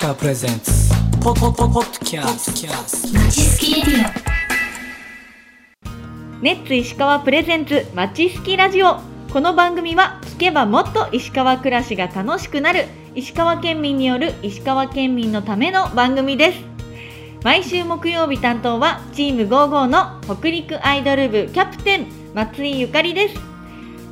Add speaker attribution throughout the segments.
Speaker 1: 川プレゼンツポポポポッドキャストキャスト
Speaker 2: まちすきレディ
Speaker 3: ネッツ石川プレゼンツまちすきラジオ。この番組は聞けばもっと石川暮らしが楽しくなる石川県民による石川県民のための番組です。毎週木曜日担当はチーム55の北陸アイドル部キャプテン松井祐香里です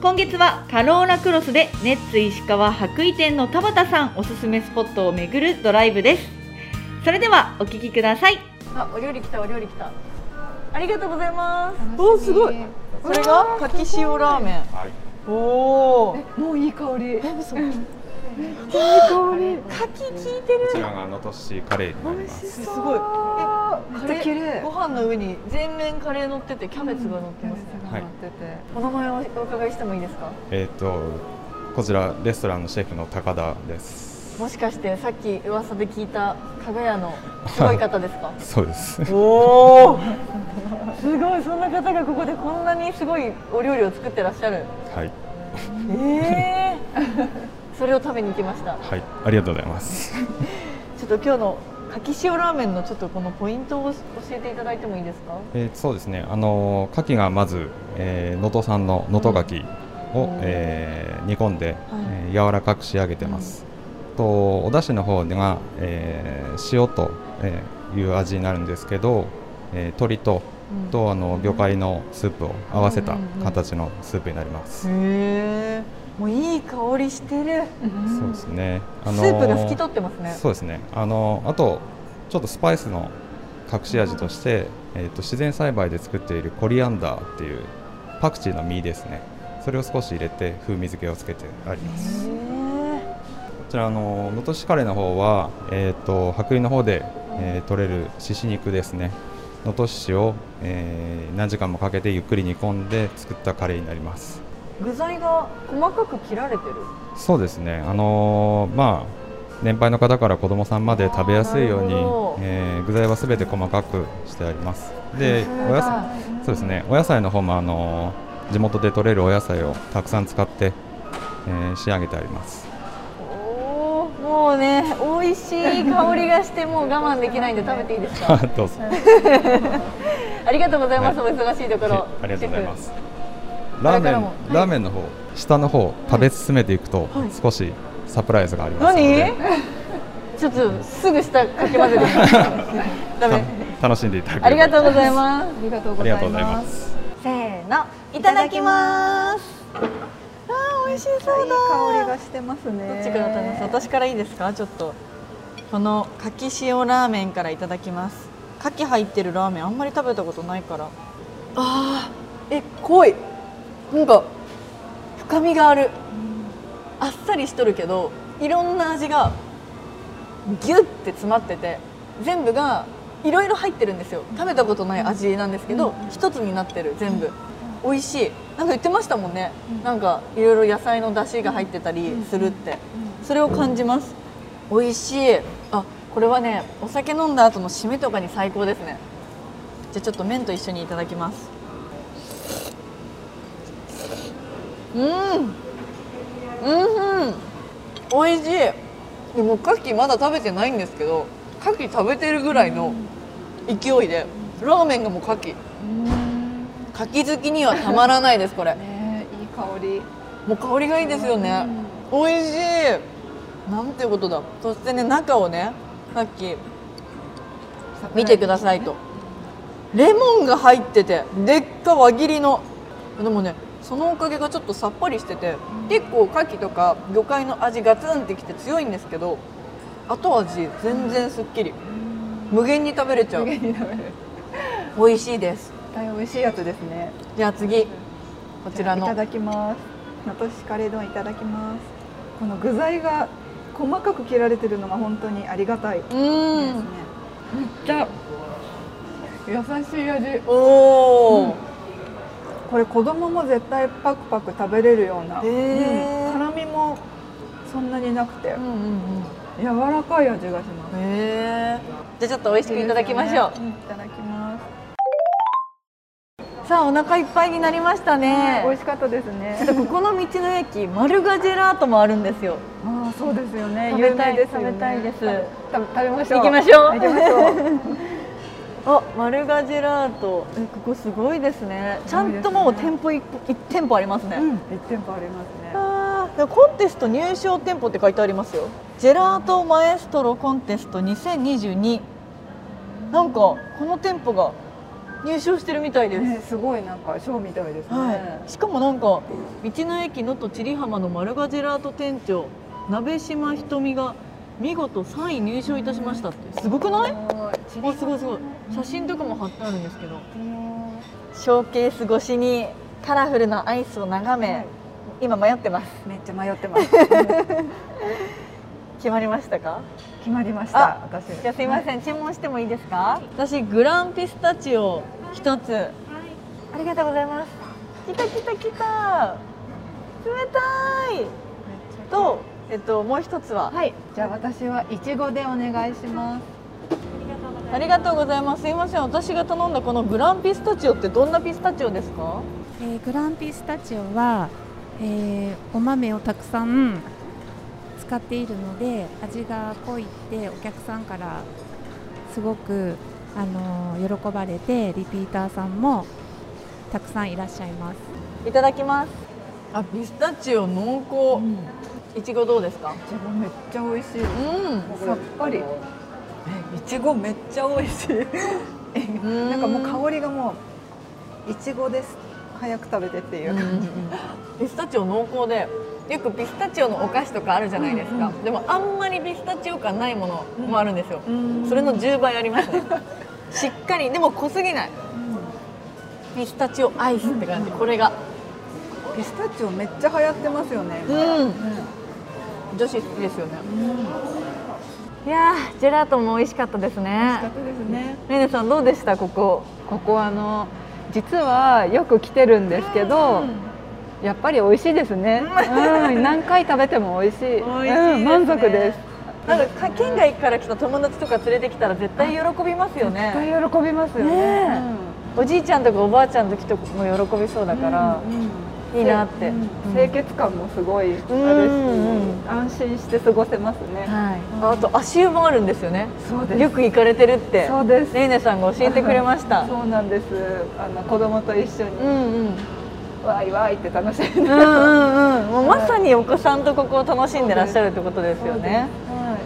Speaker 3: 今月はカローラクロスでネッツ石川羽咋店の田畑さんおすすめスポットを巡るドライブです。それではお聞きください。あお料理来たお料理来た。ありがとうございます。おすごい。これがかき塩ラーメン。おお
Speaker 4: もういい香り。え、
Speaker 3: 嘘。
Speaker 4: いい香り。
Speaker 3: かき効いてる。
Speaker 5: こちらが能登市カレーになります。
Speaker 3: すごい。え
Speaker 4: めっちゃ綺麗
Speaker 3: ご飯の上に全面カレー乗っててキャベツが乗ってます、
Speaker 5: はい
Speaker 4: ってて。
Speaker 3: お名前をお伺いしてもいいですか？
Speaker 5: えっ、とこちらレストランのシェフの高田です。
Speaker 3: もしかしてさっき噂で聞いた加賀屋のすごい方ですか？
Speaker 5: そうです。
Speaker 3: おおすごいそんな方がここでこんなにすごいお料理を作ってらっしゃる
Speaker 5: はい
Speaker 3: ええそれを食べに行きました
Speaker 5: はいありがとうございます。
Speaker 3: ちょっと今日のかき塩ラーメンのちょっとこのポイントを教えていただいてもいいですか？
Speaker 5: えーそうですね。あの牡蠣がまずえー能登産の能登牡蠣を、
Speaker 3: うん。
Speaker 5: えー煮込んで、えー柔らかく仕上げてます。とお出汁の方が、えー塩と、えーいう味になるんですけど、えー鶏と
Speaker 3: うん。
Speaker 5: とあの魚介のスープを合わせた
Speaker 3: うんうんうん
Speaker 5: 形のスープになります。
Speaker 3: へえもういい香りしてる
Speaker 5: そうですね。あ
Speaker 3: スープが透き通ってますね
Speaker 5: そうですね。あのあとちょっとスパイスの隠し味として、えっ、と自然栽培で作っているコリアンダーっていうパクチーの実ですね。それを少し入れて風味付けをつけてあります。
Speaker 3: へ
Speaker 5: こちらあの能登市カレーの方はえっ、と白衣の方で、えー取れる獅子肉ですね。能登市を、えー何時間もかけてゆっくり煮込んで作ったカレーになります。
Speaker 3: え具材が細かく切られてる？
Speaker 5: そうですね、あのーまあ、年配の方から子供さんまで食べやすいようにえー具材はすべて細かくしてあります。でお野菜そうですね。お野菜の方も、あのー地元で採れるお野菜をたくさん使って、えー仕上げてあります。
Speaker 3: おーもうね美味しい香りがしてもう我慢できないんで食べていいですか？
Speaker 5: どうぞ。
Speaker 3: ありがとうございます、
Speaker 5: はい。
Speaker 3: お忙しいところ。
Speaker 5: はいありがとうございます。
Speaker 3: シ
Speaker 5: ラーメン、ラーメンの方下の方食べ進めていくと、
Speaker 3: はい。
Speaker 5: 少しサプライズがありますの
Speaker 3: 何？
Speaker 5: で、
Speaker 3: ちょっとすぐ下かき混ぜて。ダメ。
Speaker 5: た楽しんでいただけ
Speaker 3: ありがとうございます。
Speaker 4: ありがとうございま。
Speaker 5: ます。す。
Speaker 3: せーの。いただきます。あー美味しそうだ。
Speaker 4: いい香りがしてますね。
Speaker 3: どっちから食べます私からいいですか？ちょっとこのかき塩ラーメンからいただきます。かき入ってるラーメンあんまり食べたことないから。あーえ濃いなんか深みがある。あっさりしとるけどいろんな味がギュッて詰まってて全部がいろいろ入ってるんですよ。食べたことない味なんですけど一つになってる全部。美味しい。なんか言ってましたもんね。なんかいろいろ野菜の出汁が入ってたりするって。それを感じます。美味しい。あこれはねお酒飲んだ後の締めとかに最高ですね。じゃあちょっと麺と一緒にいただきますうん。うん。美味しい。でも牡蠣まだ食べてないんですけど牡蠣食べてるぐらいの勢いでラーメンがもう牡蠣。牡蠣好きにはたまらないですこれ。
Speaker 4: ねいい香り。
Speaker 3: もう香りがいいですよね。美味しい。なんてことだ。そしてね中をねさっき見てくださいと。レモンが入っててでっか輪切りの。でもねそのおかげがちょっとさっぱりしてて結構牡蠣とか魚介の味ガツンってきて強いんですけど後味全然すっきり無限に食べれちゃう
Speaker 4: 無限に食べる。
Speaker 3: 美味しいです
Speaker 4: 大変美味しいやつですね。
Speaker 3: じゃあ次こちらの
Speaker 4: いただきます。能登市カレー丼いただきます。この具材が細かく切られてるのが本当にありがたいですね。
Speaker 3: うん
Speaker 4: めっちゃ優しい味。
Speaker 3: おお、
Speaker 4: これ子供も絶対パクパク食べれるような、うん。辛みもそんなになくて。
Speaker 3: うんうんうん。
Speaker 4: 柔らかい味がします。
Speaker 3: じゃあちょっと美味しくいただきましょう、
Speaker 4: ね。んいただきます。
Speaker 3: さあお腹いっぱいになりましたね。
Speaker 4: 美味しかったですね。
Speaker 3: ここの道の駅マルガジェラートもあるんですよ。
Speaker 4: ああそうですよね。
Speaker 3: 食べたい
Speaker 4: ですよね。
Speaker 3: 食べたいです。
Speaker 4: た食べましょう。
Speaker 3: 行きましょう。
Speaker 4: 行きましょう
Speaker 3: あマルガジェラート。えここすごいですね。ちゃんともう店舗一一店舗ありますね、
Speaker 4: うん、一店舗ありますね。
Speaker 3: あコンテスト入賞店舗って書いてありますよ。ジェラートマエストロコンテスト2022なんかこの店舗が入賞してるみたいです、
Speaker 4: ねすごいなんかショーみたいですね、
Speaker 3: はい、しかもなんか道の駅のと千里浜のマルガジェラート店長鍋島ひとみが見事3位入賞いたしましたって。すごくない？あすごいすごい。写真とかも貼ってあるんですけど。ショーケース越しにカラフルなアイスを眺め、
Speaker 4: はい。
Speaker 3: 今迷ってます。
Speaker 4: めっちゃ迷ってます。
Speaker 3: 決まりましたか？
Speaker 4: 決まりました
Speaker 3: あ
Speaker 4: 私。
Speaker 3: じゃあすいません、注文してもいいですか？私グランピスタチオ一つ、ありがとうございます。来た来た来た。冷たい。とえっともう一つは？
Speaker 4: はい。じゃあ私はいちごでお願いします。
Speaker 3: ありがとうございます。すいません。私が頼んだこのグランピスタチオってどんなピスタチオですか？
Speaker 2: えーグランピスタチオは、えーお豆をたくさん使っているので味が濃いってお客さんからすごく、あのー喜ばれてリピーターさんもたくさんいらっしゃいます。
Speaker 3: いただきます。あピスタチオ濃厚、いちごどうですか？
Speaker 4: いちごめっちゃ美味しい。
Speaker 3: うん。
Speaker 4: さっぱり。
Speaker 3: えいちごめっちゃ美味しい。
Speaker 4: な
Speaker 3: なん
Speaker 4: かもう香りがもういちごです。早く食べてっていう。感じ、
Speaker 3: ピスタチオ濃厚でよくピスタチオのお菓子とかあるじゃないですか、
Speaker 4: うん
Speaker 3: でもあんまりピスタチオ感ないものもあるんですよ、
Speaker 4: うん。
Speaker 3: それの10倍ありますね。しっかり。でも濃すぎない。ピスタチオアイスって感じ、これが
Speaker 4: ピスタチオめっちゃ流行ってますよね今
Speaker 3: うん女子好きですよね、いやージェラートも美味しかったです
Speaker 4: 美味し
Speaker 3: ね
Speaker 4: かったですね。
Speaker 3: ねねさんどうでした？ここ。
Speaker 4: ここあの実はよく来てるんですけど、やっぱり美味しいですね、うん、何回食べても美味しい。
Speaker 3: ね。
Speaker 4: うん、満足です。
Speaker 3: なんか県外から来た友達とか連れてきたら絶対喜びますよね。
Speaker 4: 絶対喜びますよね。
Speaker 3: ねおじいちゃんとかおばあちゃんと来ても喜びそうだから、
Speaker 4: うんうん
Speaker 3: いいなって、
Speaker 4: うん清潔感もすごいあるし、
Speaker 3: うん
Speaker 4: 安心して過ごせますね、
Speaker 3: はい、あと足湯もあるんですよね。
Speaker 4: そうです。
Speaker 3: よく行かれてるって。
Speaker 4: そうです。
Speaker 3: ねいねさんが教えてくれました。
Speaker 4: そうなんです。あの子供と一緒に、
Speaker 3: うんうん。
Speaker 4: わいわいって楽しんで、
Speaker 3: うんうんうん。もうまさにお子さんとここを楽しんでらっしゃるってことですよね。
Speaker 4: は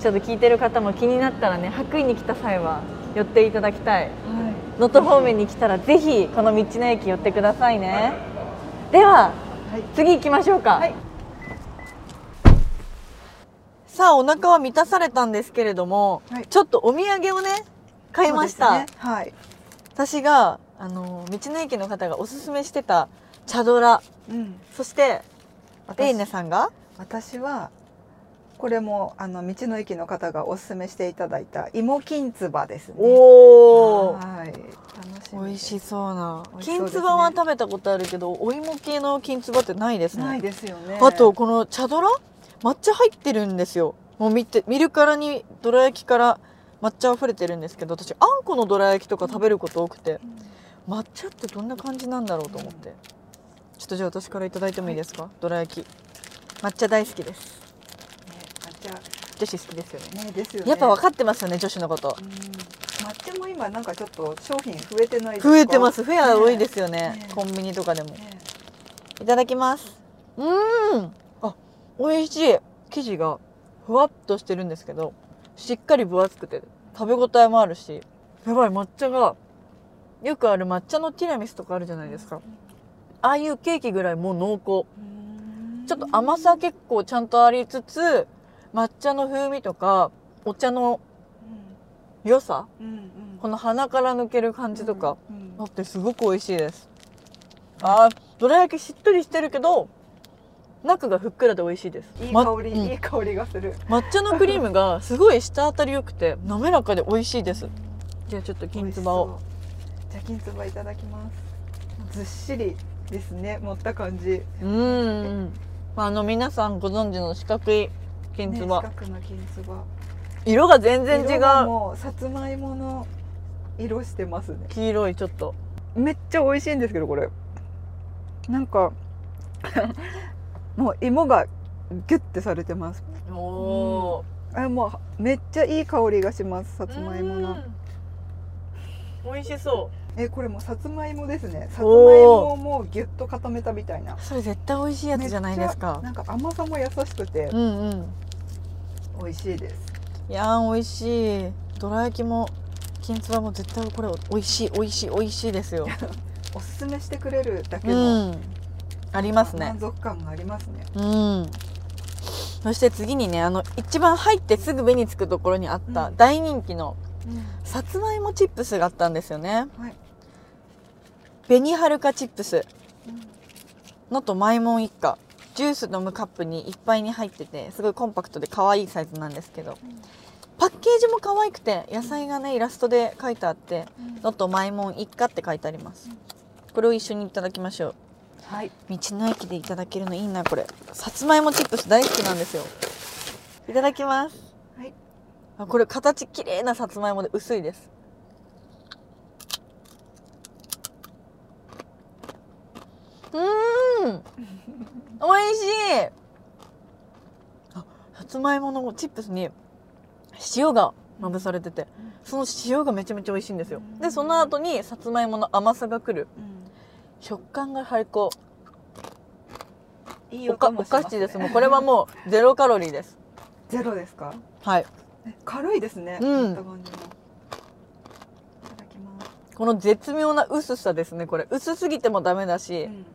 Speaker 3: ちょっと聞いてる方も気になったらね白衣に来た際は寄っていただきたい
Speaker 4: い、はい。
Speaker 3: 能登方面に来たらぜひこの道の駅寄ってくださいねでは
Speaker 4: はい。
Speaker 3: 次行きましょうか、
Speaker 4: はい。
Speaker 3: さあお腹は満たされたんですけれども、
Speaker 4: はい。
Speaker 3: ちょっとお土産をね買いました、
Speaker 4: ね。はい、
Speaker 3: 私があの道の駅の方がおすすめしてた茶ドラ。
Speaker 4: うん、
Speaker 3: そして
Speaker 4: 私
Speaker 3: レイネさんが？
Speaker 4: 私はこれもあの道の駅の方がおすすめしていただいた芋きんつばですね。
Speaker 3: おお
Speaker 4: はい。楽しみ
Speaker 3: 美味しそうな。きんつばは食べたことあるけどお芋系のきんつばってないですね。
Speaker 4: ないですよね。
Speaker 3: あとこの茶ドラ抹茶入ってるんですよ。もう見て見るからにどら焼きから抹茶溢れてるんですけど私あんこのどら焼きとか食べること多くて。抹茶ってどんな感じなんだろうと思って。ちょっとじゃあ私からいただいてもいいですか、どら焼き。抹茶大好きです
Speaker 4: ね抹茶
Speaker 3: 女子好きですよね。
Speaker 4: ねですよね。
Speaker 3: やっぱ分かってますよね女子のこと。
Speaker 4: うん。抹茶も今なんかちょっと商品増えてないですか？
Speaker 3: 増えてます。フェア多いですよね。
Speaker 4: ね。
Speaker 3: コンビニとかでも。
Speaker 4: ね。
Speaker 3: いただきます。うーん。あ美味しい。生地がふわっとしてるんですけどしっかり分厚くて食べ応えもあるしやばい抹茶がよくある抹茶のティラミスとかあるじゃないですか。ああいうケーキぐらいもう濃厚。
Speaker 4: うん。
Speaker 3: ちょっと甘さ結構ちゃんとありつつ抹茶の風味とかお茶の良さ？
Speaker 4: うんうん。
Speaker 3: この鼻から抜ける感じとか、
Speaker 4: うん
Speaker 3: あってすごく美味しいです。あーどら焼きしっとりしてるけど中がふっくらで美味しいです。
Speaker 4: いい
Speaker 3: ま
Speaker 4: 香り、
Speaker 3: うん。
Speaker 4: いい香りがする。
Speaker 3: 抹茶のクリームがすごい舌当たり良くて滑らかで美味しいです。じゃあちょっときんつばを。
Speaker 4: じゃあきんつばいただきます。ずっしりですね持った感じ。
Speaker 3: うーんあの皆さんご存知の四角いきんつば、
Speaker 4: ね、四角のきんつば
Speaker 3: 色が全然違う。
Speaker 4: もうさつまいもの色してますね。
Speaker 3: 黄色いちょっと。
Speaker 4: めっちゃ美味しいんですけどこれ。なんかもう芋がギュッてされてます。
Speaker 3: おお
Speaker 4: あもうめっちゃいい香りがしますさつまいもの。
Speaker 3: 美味しそ
Speaker 4: えこれもうさつまいもですね。さつまいもをもうギュッと固めたみたいな。
Speaker 3: うそれ絶対美味しいやつじゃないですか。
Speaker 4: なんか甘さも優しくて。
Speaker 3: うんうん
Speaker 4: 美味しいです。
Speaker 3: いやー美味しい。どら焼きもきんつばも絶対これ美味しい美味しい美味しいですよ。
Speaker 4: おすすめしてくれるだけ
Speaker 3: う
Speaker 4: の
Speaker 3: ん。ありますね。
Speaker 4: 満足感がありますね。
Speaker 3: うん。そして次にねあの一番入ってすぐ目につくところにあった
Speaker 4: うん。
Speaker 3: 大人気のさつまいもチップスがあったんですよね。
Speaker 4: はい。
Speaker 3: 紅はるかチップスのとマイモン一家ジュース飲むカップにいっぱいに入っててすごいコンパクトで可愛いサイズなんですけどパッケージも可愛くて野菜がねイラストで書いてあって「のとマイモン一家」って書いてあります。これを一緒にいただきましょう。
Speaker 4: はい。
Speaker 3: 道の駅でいただけるのいいなこれ。さつまいもチップス大好きなんですよ。いただきます。
Speaker 4: はい。
Speaker 3: あこれ形綺麗なさつまいもで薄いですうーん。美味しい。あさつまいものチップスに塩がまぶされててその塩がめちゃめちゃ美味しいんですよ。でその後にさつまいもの甘さがくる。食感が最高。
Speaker 4: いい
Speaker 3: おかお菓子です。もうこれはもうゼロカロリーです。
Speaker 4: ゼロですか？
Speaker 3: はい。
Speaker 4: え軽いですね。
Speaker 3: うん。この絶妙な薄さですねこれ。薄すぎてもダメだし。
Speaker 4: うん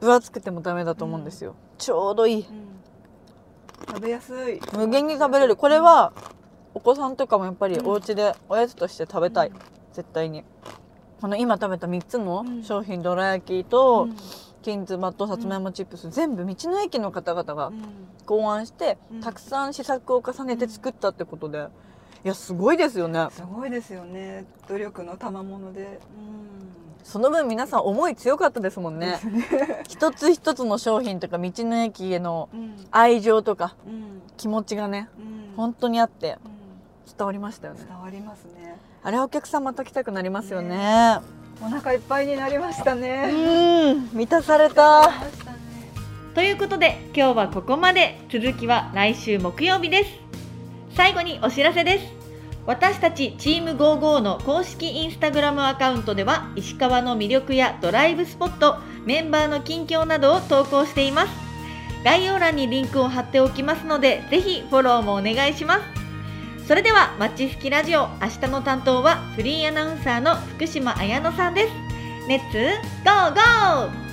Speaker 3: 分厚くてもダメだと思うんですよ、ちょうどいい。
Speaker 4: 食べやすい。
Speaker 3: 無限に食べれる。これはお子さんとかもやっぱりお家でおやつとして食べたい、絶対に。この今食べた3つの
Speaker 4: うん。
Speaker 3: 商品どら焼きと
Speaker 4: うん。
Speaker 3: きんつばとさつまいもチップス全部道の駅の方々が
Speaker 4: うん。
Speaker 3: 考案して
Speaker 4: うん。
Speaker 3: たくさん試作を重ねて作ったってことでいやすごいですよね。
Speaker 4: すごいですよね。努力の賜物で
Speaker 3: その分皆さん思い強かったですもんね。一つ一つの商品とか道の駅への愛情とか
Speaker 4: うん。
Speaker 3: 気持ちがね
Speaker 4: うん。
Speaker 3: 本当にあって
Speaker 4: うん。
Speaker 3: 伝わりましたよね。
Speaker 4: 伝わりますね。
Speaker 3: あれお客さんまた来たくなりますよね。
Speaker 4: お腹いっぱいになりました
Speaker 3: う
Speaker 4: ね
Speaker 3: ん。満たされ
Speaker 4: たね。
Speaker 6: ということで今日はここまで。続きは来週木曜日です。最後にお知らせです私たちチーム55の公式インスタグラムアカウントでは石川の魅力やドライブスポットメンバーの近況などを投稿しています。概要欄にリンクを貼っておきますのでぜひフォローもお願いします。それではマッチスキラジオ明日の担当はフリーアナウンサーの福島彩乃さんです。レッツゴーゴー